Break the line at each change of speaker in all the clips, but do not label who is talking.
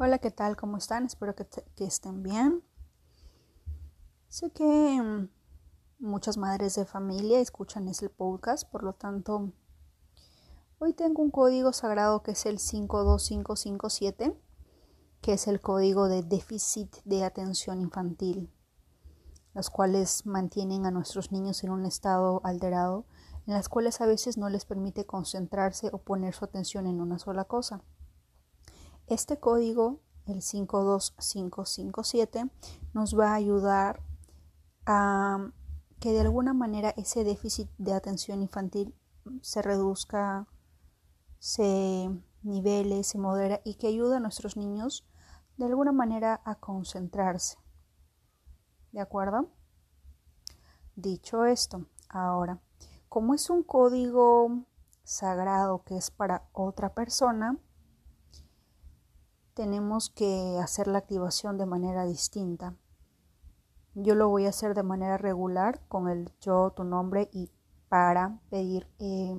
Hola, ¿qué tal? ¿Cómo están? Espero que, estén bien. Sé que mm, muchas madres de familia escuchan este podcast, por lo tanto, hoy tengo un código sagrado que es el 52557, que es el código de déficit de atención infantil, los cuales mantienen a nuestros niños en un estado alterado, en las cuales a veces no les permite concentrarse o poner su atención en una sola cosa. Este código, el 52557, nos va a ayudar a que de alguna manera ese déficit de atención infantil se reduzca, se nivele, se modera y que ayude a nuestros niños de alguna manera a concentrarse. ¿De acuerdo? Dicho esto, ahora, como es un código sagrado que es para otra persona, tenemos que hacer la activación de manera distinta. Yo lo voy a hacer de manera regular con el yo, tu nombre y para pedir eh,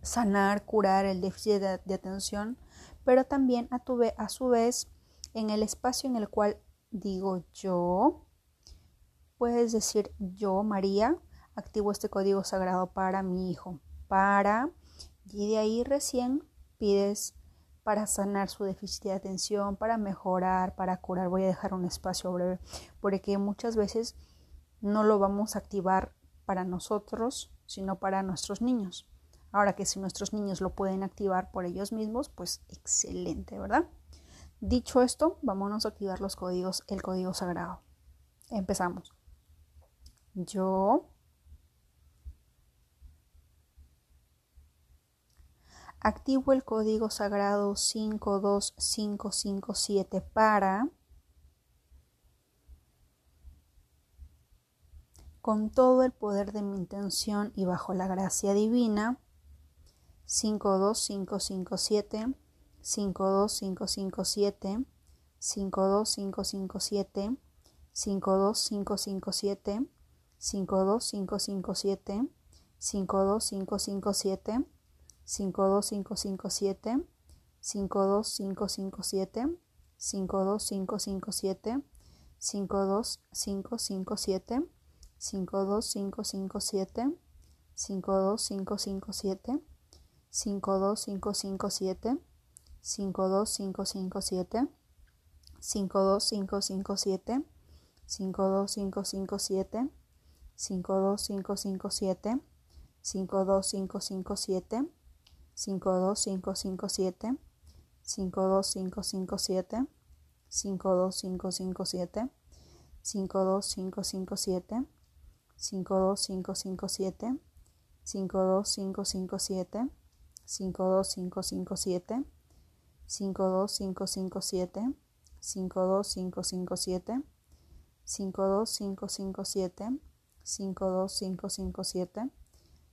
sanar, curar el déficit de, atención, pero también a, tu, a su vez en el espacio en el cual digo yo, puedes decir yo, María, activo este código sagrado para mi hijo, para, y de ahí recién pides para sanar su déficit de atención, para mejorar, para curar. Voy a dejar un espacio breve porque muchas veces no lo vamos a activar para nosotros, sino para nuestros niños. Ahora que si nuestros niños lo pueden activar por ellos mismos, pues excelente, ¿verdad? Dicho esto, vámonos a activar los códigos, el código sagrado. Empezamos. Yo activo el código sagrado 52557 para con todo el poder de mi intención y bajo la gracia divina 52557 52557 52557 52557 52557 52557 52557 52557 52557 52557 52557 52557 52557 52557 52557 52557 52557 52557 52557 52557 52557 52557 52557 52557 52557 52557 52557 52557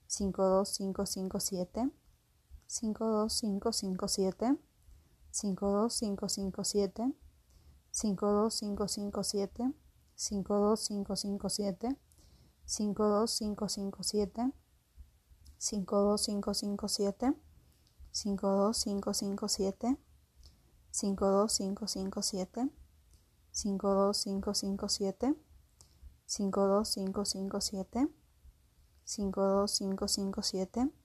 52557 52557 52557 52557 52557 52557 52557 52557 52557 52557 52557 52557 52557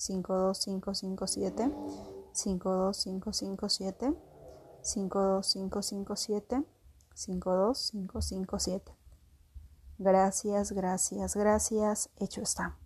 52557 52557 52557 52557 Gracias, gracias, gracias. Hecho está.